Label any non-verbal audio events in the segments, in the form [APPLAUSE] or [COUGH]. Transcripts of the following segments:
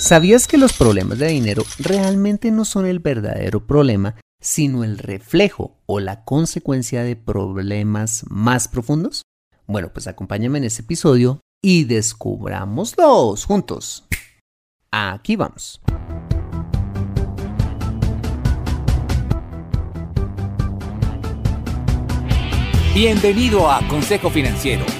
¿Sabías que los problemas de dinero realmente no son el verdadero problema, sino el reflejo o la consecuencia de problemas más profundos? Bueno, pues acompáñame en este episodio y descubrámoslos juntos. Aquí vamos. Bienvenido a Consejo Financiero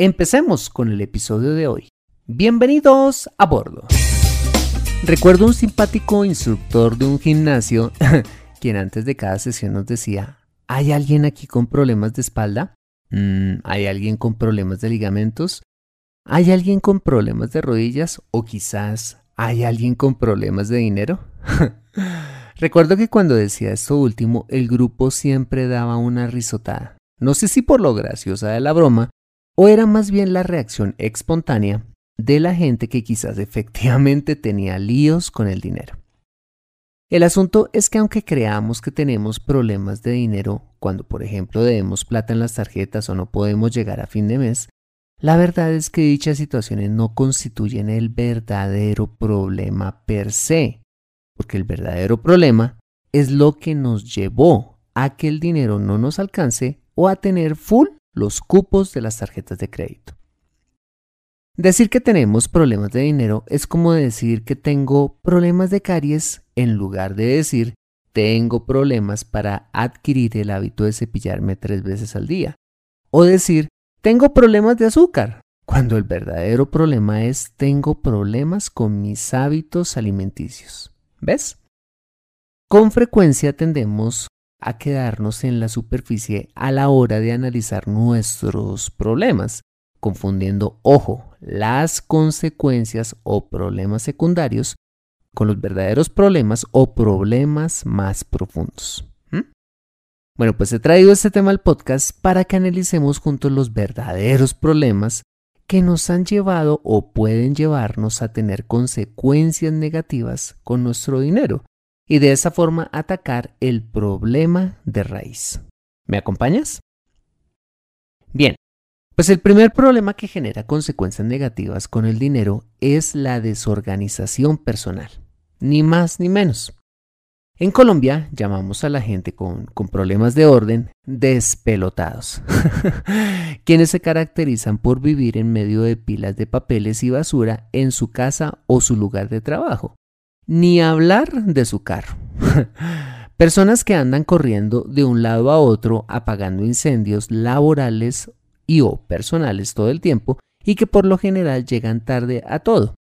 Empecemos con el episodio de hoy. Bienvenidos a bordo. Recuerdo un simpático instructor de un gimnasio [LAUGHS] quien antes de cada sesión nos decía, ¿hay alguien aquí con problemas de espalda? Mm, ¿Hay alguien con problemas de ligamentos? ¿Hay alguien con problemas de rodillas? ¿O quizás hay alguien con problemas de dinero? [LAUGHS] Recuerdo que cuando decía esto último, el grupo siempre daba una risotada. No sé si por lo graciosa de la broma ¿O era más bien la reacción espontánea de la gente que quizás [LAUGHS] efectivamente tenía líos con el dinero? El asunto es que aunque creamos que tenemos problemas de dinero cuando por ejemplo debemos plata en las tarjetas o no podemos llegar a fin de mes, la verdad es que dichas situaciones no constituyen el verdadero problema per se, porque el verdadero problema es lo que nos llevó a que el dinero no nos alcance o a tener full los cupos de las tarjetas de crédito. Decir que tenemos problemas de dinero es como decir que tengo problemas de caries en lugar de decir tengo problemas para adquirir el hábito de cepillarme tres veces al día. O decir tengo problemas de azúcar, cuando el verdadero problema es tengo problemas con mis hábitos alimenticios. ¿Ves? Con frecuencia tendemos a quedarnos en la superficie a la hora de analizar nuestros problemas, confundiendo, ojo, las consecuencias o problemas secundarios con los verdaderos problemas o problemas más profundos. Bueno, pues he traído este tema al podcast para que analicemos juntos los verdaderos problemas que nos han llevado o pueden llevarnos a tener consecuencias negativas con nuestro dinero y de esa forma atacar el problema de raíz. ¿Me acompañas? Bien, pues el primer problema que genera consecuencias negativas con el dinero es la desorganización personal, ni más ni menos. En Colombia llamamos a la gente con, con problemas de orden despelotados, [LAUGHS] quienes se caracterizan por vivir en medio de pilas de papeles y basura en su casa o su lugar de trabajo, ni hablar de su carro. [LAUGHS] Personas que andan corriendo de un lado a otro apagando incendios laborales y o personales todo el tiempo y que por lo general llegan tarde a todo.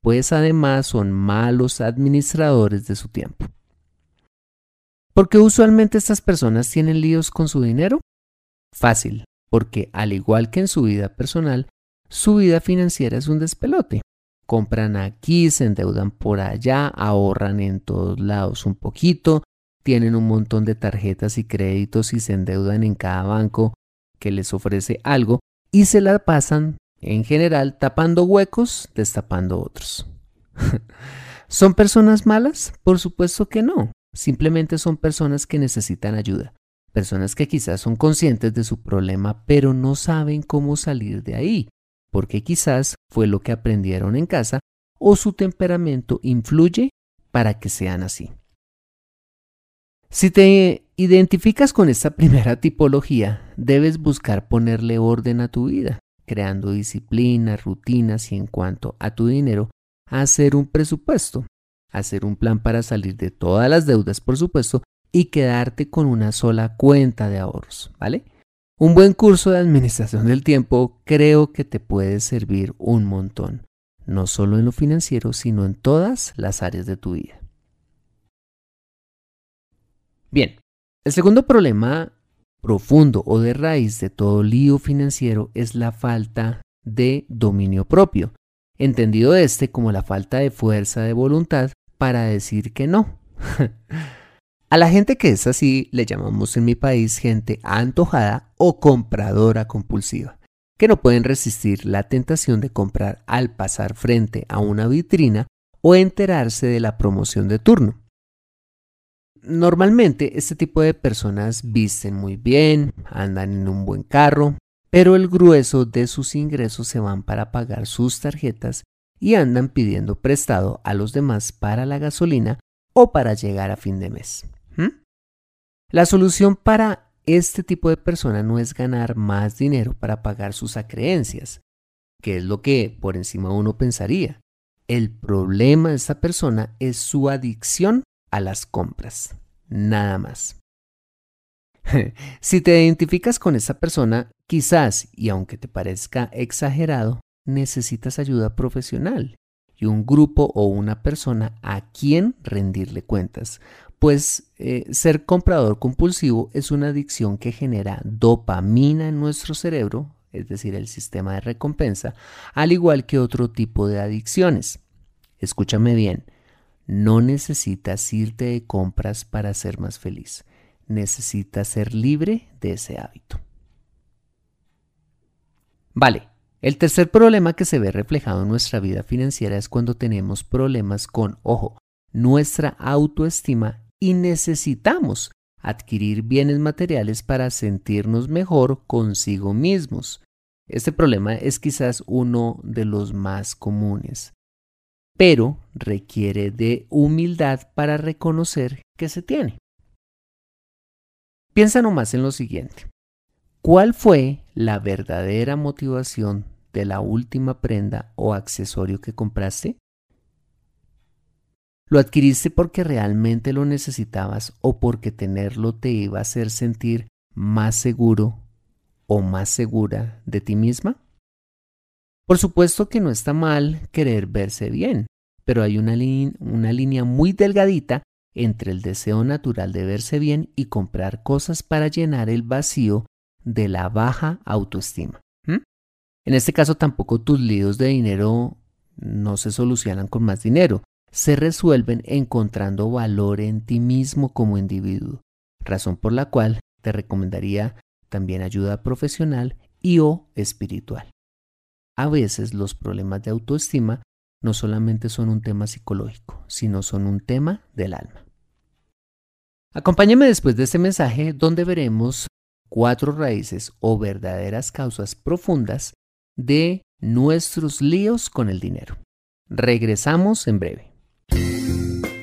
pues además son malos administradores de su tiempo. ¿Por qué usualmente estas personas tienen líos con su dinero? Fácil, porque al igual que en su vida personal, su vida financiera es un despelote. Compran aquí, se endeudan por allá, ahorran en todos lados un poquito, tienen un montón de tarjetas y créditos y se endeudan en cada banco que les ofrece algo y se la pasan en general tapando huecos, destapando otros. [LAUGHS] ¿Son personas malas? Por supuesto que no. Simplemente son personas que necesitan ayuda. Personas que quizás son conscientes de su problema pero no saben cómo salir de ahí porque quizás fue lo que aprendieron en casa o su temperamento influye para que sean así. Si te identificas con esta [LAUGHS] primera tipología, debes buscar ponerle orden a tu vida, creando disciplinas, rutinas y en cuanto a tu dinero, hacer un presupuesto, hacer un plan para salir de todas las deudas, por supuesto, y quedarte con una sola cuenta de ahorros, ¿vale? Un buen curso de administración del tiempo creo que te puede servir un montón, no solo en lo financiero, sino en todas las áreas de tu vida. Bien, el segundo problema profundo o de raíz de todo lío financiero es la falta de dominio propio, entendido este como la falta de fuerza de voluntad para decir que no. [LAUGHS] A la gente que es así le llamamos en mi país gente antojada o compradora compulsiva, que no pueden resistir la tentación de comprar al pasar frente a una vitrina o enterarse de la promoción de turno. Normalmente este tipo de personas visten muy bien, andan en un buen carro, pero el grueso de sus ingresos se van para pagar sus tarjetas y andan pidiendo prestado a los demás para la gasolina o para llegar a fin de mes. La solución para este tipo de persona no es ganar más dinero para pagar sus acreencias, que es lo que por encima uno pensaría. El problema de esta persona es su adicción a las compras, nada más. [LAUGHS] si te identificas con esa persona, quizás, y aunque te parezca exagerado, necesitas ayuda profesional y un grupo o una persona a quien rendirle cuentas, pues eh, ser comprador compulsivo es una adicción que genera dopamina en nuestro cerebro, es decir, el sistema de recompensa, al igual que otro tipo de adicciones. Escúchame bien, no necesitas irte de compras para ser más feliz, necesitas ser libre de ese hábito. Vale, el tercer problema que se ve reflejado en nuestra vida financiera es cuando tenemos problemas con, ojo, nuestra autoestima y necesitamos adquirir bienes materiales para sentirnos mejor consigo mismos. Este problema es quizás uno de los más comunes, pero requiere de humildad para reconocer que se tiene. Piensa nomás en lo siguiente. ¿Cuál fue la verdadera motivación de la última prenda o accesorio que compraste? ¿Lo adquiriste porque realmente lo necesitabas o porque tenerlo te iba a hacer sentir más seguro o más segura de ti misma? Por supuesto que no está mal querer verse bien, pero hay una, línea muy delgadita entre el deseo natural de verse bien y comprar cosas para llenar el vacío de la baja autoestima. En este caso tampoco tus líos de dinero no se solucionan con más dinero, se resuelven encontrando valor en ti mismo como individuo, razón por la cual te recomendaría también ayuda profesional y o espiritual. A veces los problemas de autoestima no solamente son un tema psicológico, sino son un tema del alma. Acompáñame después de este mensaje donde veremos cuatro raíces o verdaderas causas profundas de nuestros líos con el dinero. Regresamos en breve.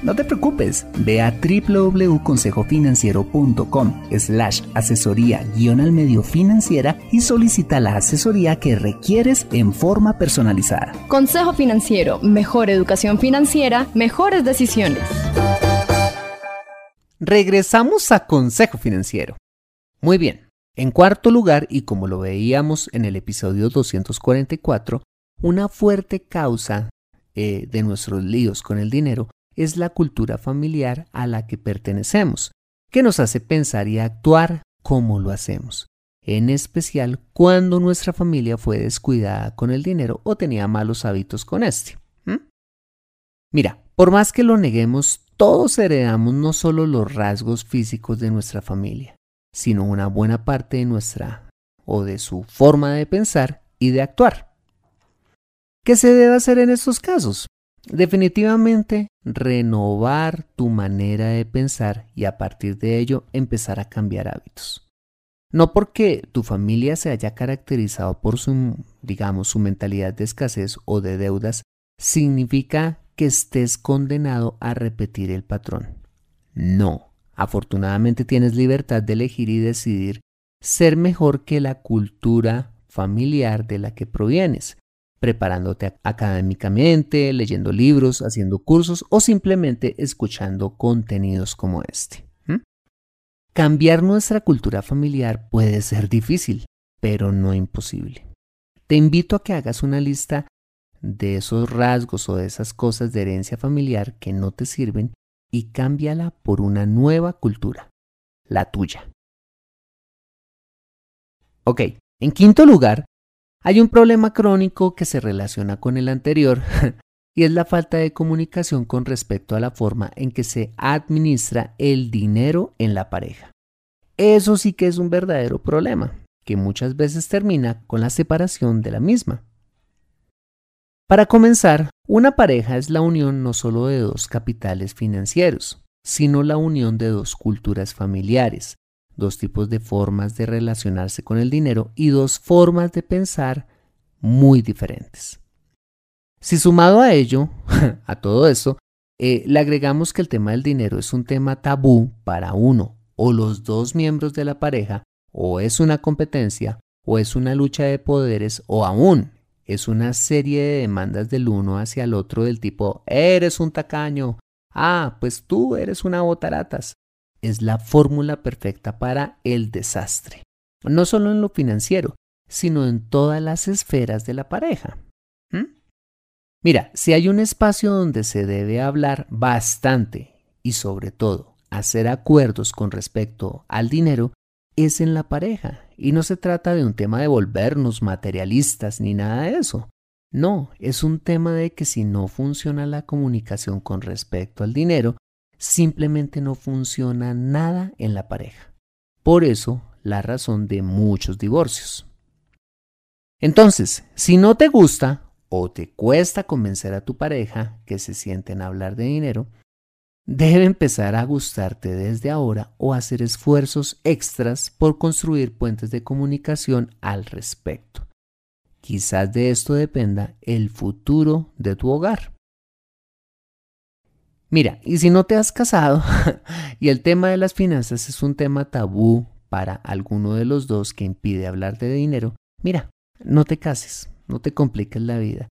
No te preocupes, ve a www.consejofinanciero.com slash asesoría guion al medio financiera y solicita la asesoría que requieres en forma personalizada. Consejo Financiero, mejor educación financiera, mejores decisiones. Regresamos a Consejo Financiero. Muy bien, en cuarto lugar, y como lo veíamos en el episodio 244, una fuerte causa eh, de nuestros líos con el dinero es la cultura familiar a la que pertenecemos, que nos hace pensar y actuar como lo hacemos, en especial cuando nuestra familia fue descuidada con el dinero o tenía malos hábitos con este. Mira, por más que lo neguemos, todos heredamos no solo los rasgos físicos de nuestra familia, sino una buena parte de nuestra o de su forma de pensar y de actuar. ¿Qué se debe hacer en estos casos? Definitivamente, renovar tu manera de pensar y a partir de ello empezar a cambiar hábitos. No porque tu familia se haya caracterizado por su, digamos, su mentalidad de escasez o de deudas, significa que estés condenado a repetir el patrón. No, afortunadamente tienes libertad de elegir y decidir ser mejor que la cultura familiar de la que provienes preparándote académicamente, leyendo libros, haciendo cursos o simplemente escuchando contenidos como este. Cambiar nuestra cultura familiar puede ser difícil, pero no imposible. Te invito a que hagas una lista de esos rasgos o de esas cosas de herencia familiar que no te sirven y cámbiala por una nueva cultura, la tuya. Ok, en quinto lugar, hay un problema crónico que se relaciona con el anterior [LAUGHS] y es la falta de comunicación con respecto a la forma en que se administra el dinero en la pareja. Eso sí que es un verdadero problema, que muchas veces termina con la separación de la misma. Para comenzar, una pareja es la unión no solo de dos capitales financieros, sino la unión de dos culturas familiares, dos tipos de formas de relacionarse con el dinero y dos formas de pensar muy diferentes. Si sumado a ello, [LAUGHS] a todo eso, eh, le agregamos que el tema del dinero es un tema tabú para uno o los dos miembros de la pareja, o es una competencia, o es una lucha de poderes, o aún es una serie de demandas del uno hacia el otro del tipo, eres un tacaño, ah, pues tú eres una botaratas, es la fórmula perfecta para el desastre, no solo en lo financiero, sino en todas las esferas de la pareja. ¿Mm? Mira, si hay un espacio donde se debe hablar bastante y sobre todo hacer acuerdos con respecto al dinero, es en la pareja. Y no se trata de un tema de volvernos materialistas ni nada de eso. No, es un tema de que si no funciona la comunicación con respecto al dinero, simplemente no funciona nada en la pareja. Por eso, la razón de muchos divorcios. Entonces, si no te gusta o te cuesta convencer a tu pareja que se sienten a hablar de dinero, debe empezar a gustarte desde ahora o hacer esfuerzos extras por construir puentes de comunicación al respecto. Quizás de esto dependa el futuro de tu hogar. Mira, y si no te has casado [LAUGHS] y el tema de las finanzas es un tema tabú para alguno de los dos que impide hablar de dinero, mira, no te cases, no te compliques la vida,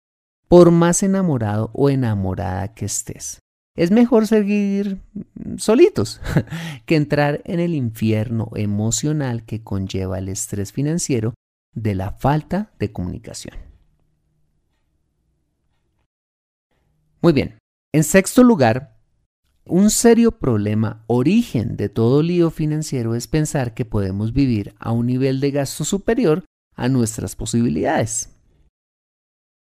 por más enamorado o enamorada que estés. Es mejor seguir solitos [LAUGHS] que entrar en el infierno emocional que conlleva el estrés financiero de la falta de comunicación. Muy bien, en sexto lugar, un serio problema origen de todo lío financiero es pensar que podemos vivir a un nivel de gasto superior a nuestras posibilidades.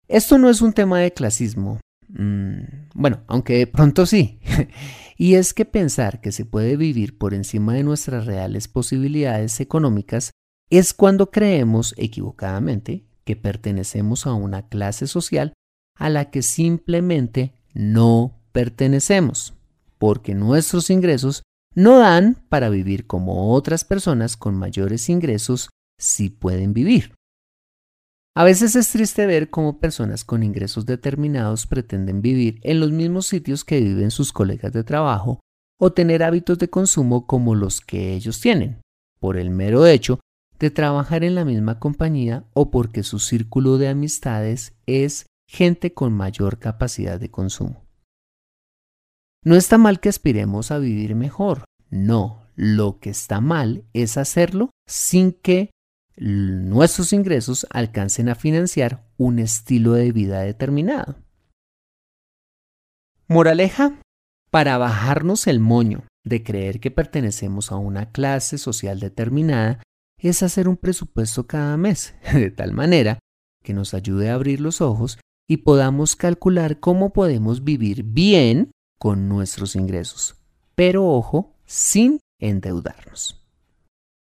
Esto no es un tema de clasismo, mm, bueno, aunque de pronto sí, [LAUGHS] y es que pensar que se puede vivir por encima de nuestras reales posibilidades económicas es cuando creemos equivocadamente que pertenecemos a una clase social a la que simplemente no pertenecemos, porque nuestros ingresos no dan para vivir como otras personas con mayores ingresos si pueden vivir. A veces es triste ver cómo personas con ingresos determinados pretenden vivir en los mismos sitios que viven sus colegas de trabajo o tener hábitos de consumo como los que ellos tienen, por el mero hecho de trabajar en la misma compañía o porque su círculo de amistades es gente con mayor capacidad de consumo. No está mal que aspiremos a vivir mejor, no, lo que está mal es hacerlo sin que nuestros ingresos alcancen a financiar un estilo de vida determinado. Moraleja, para bajarnos el moño de creer que pertenecemos a una clase social determinada, es hacer un presupuesto cada mes, [LAUGHS] de tal manera que nos ayude a abrir los ojos y podamos calcular cómo podemos vivir bien con nuestros ingresos. Pero ojo, sin endeudarnos.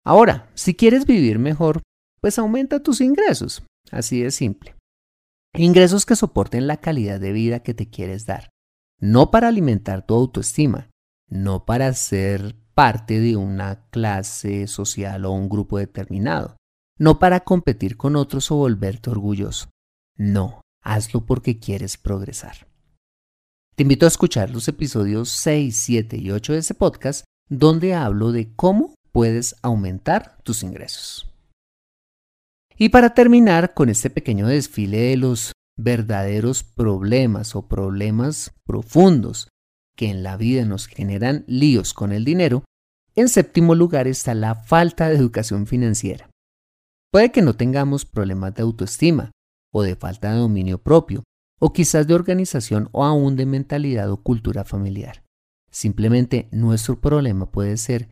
Ahora, si quieres vivir mejor, pues aumenta tus ingresos. Así de simple. Ingresos que soporten la calidad de vida que te quieres dar. No para alimentar tu autoestima, no para ser parte de una clase social o un grupo determinado, no para competir con otros o volverte orgulloso. No, hazlo porque quieres progresar. Te invito a escuchar los episodios 6, 7 y 8 de este podcast donde hablo de cómo puedes aumentar tus ingresos. Y para terminar con este pequeño desfile de los verdaderos problemas o problemas profundos que en la vida nos generan líos con el dinero, en séptimo lugar está la falta de educación financiera. Puede que no tengamos problemas de autoestima o de falta de dominio propio, o quizás de organización o aún de mentalidad o cultura familiar. Simplemente nuestro problema puede ser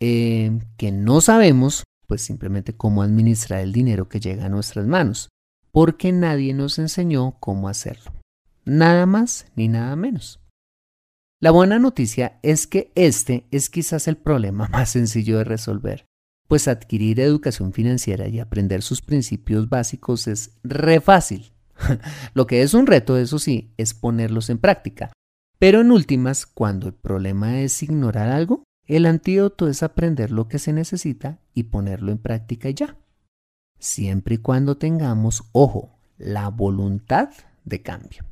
eh, que no sabemos pues simplemente cómo administrar el dinero que llega a nuestras manos, porque nadie nos enseñó cómo hacerlo. Nada más ni nada menos. La buena noticia es que este es quizás el problema [LAUGHS] más sencillo de resolver, pues adquirir educación financiera y aprender sus principios básicos es re fácil. [LAUGHS] Lo que es un reto, eso sí, es ponerlos en práctica. Pero en últimas, cuando el problema es ignorar algo, el antídoto es aprender lo que se necesita y ponerlo en práctica ya. Siempre y cuando tengamos, ojo, la voluntad de cambio.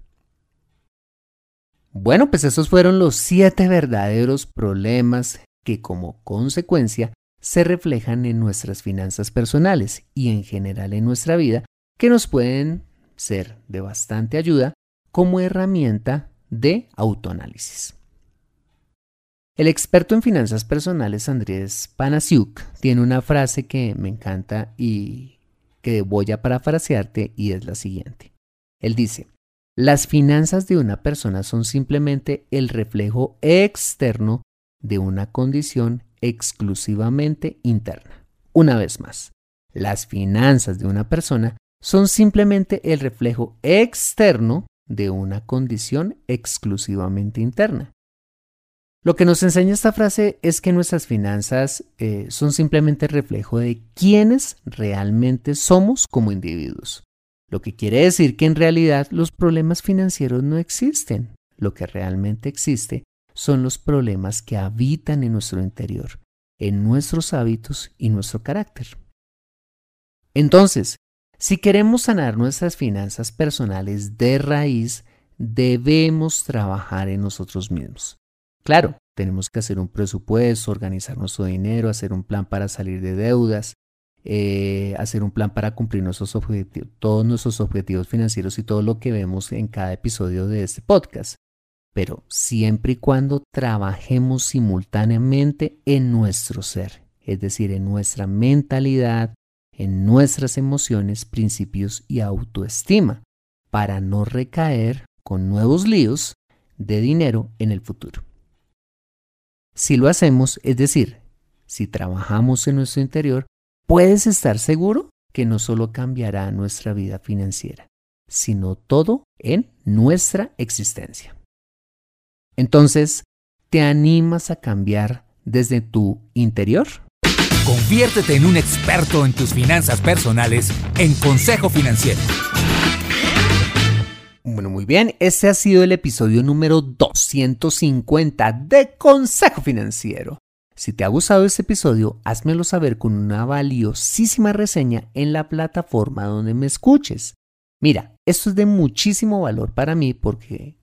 Bueno, pues esos fueron los siete verdaderos problemas que como consecuencia se reflejan en nuestras finanzas personales y en general en nuestra vida, que nos pueden ser de bastante ayuda como herramienta de autoanálisis. El experto en finanzas personales Andrés Panasiuk tiene una frase que me encanta y que voy a parafrasearte y es la siguiente. Él dice, las finanzas de una persona son simplemente el reflejo externo de una condición exclusivamente interna. Una vez más, las finanzas de una persona son simplemente el reflejo externo de una condición exclusivamente interna. Lo que nos enseña esta frase es que nuestras finanzas eh, son simplemente reflejo de quiénes realmente somos como individuos. Lo que quiere decir que en realidad los problemas financieros no existen. Lo que realmente existe son los problemas que habitan en nuestro interior, en nuestros hábitos y nuestro carácter. Entonces, si queremos sanar nuestras finanzas personales de raíz, debemos trabajar en nosotros mismos. Claro, tenemos que hacer un presupuesto, organizar nuestro dinero, hacer un plan para salir de deudas, eh, hacer un plan para cumplir nuestros objetivos, todos nuestros objetivos financieros y todo lo que vemos en cada episodio de este podcast. Pero siempre y cuando trabajemos simultáneamente en nuestro ser, es decir, en nuestra mentalidad, en nuestras emociones, principios y autoestima, para no recaer con nuevos líos de dinero en el futuro. Si lo hacemos, es decir, si trabajamos en nuestro interior, puedes estar seguro que no solo cambiará nuestra vida financiera, sino todo en nuestra existencia. Entonces, ¿te animas a cambiar desde tu interior? Conviértete en un experto en tus finanzas personales en Consejo Financiero. Bueno, muy bien, este ha sido el episodio número 250 de Consejo Financiero. Si te ha gustado este episodio, házmelo saber con una valiosísima reseña en la plataforma donde me escuches. Mira, esto es de muchísimo valor para mí porque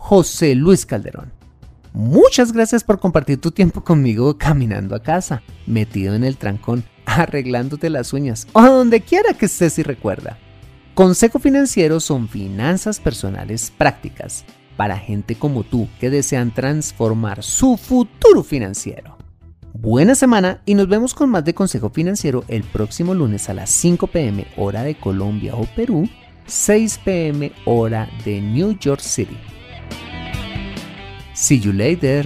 José Luis Calderón. Muchas gracias por compartir tu tiempo conmigo caminando a casa, metido en el trancón, [LAUGHS] arreglándote las uñas o donde quiera que estés y recuerda. Consejo Financiero son finanzas personales prácticas para gente como tú que desean transformar su futuro financiero. Buena semana y nos vemos con más de Consejo Financiero el próximo lunes a las 5 pm hora de Colombia o Perú, 6 pm hora de New York City. See you later.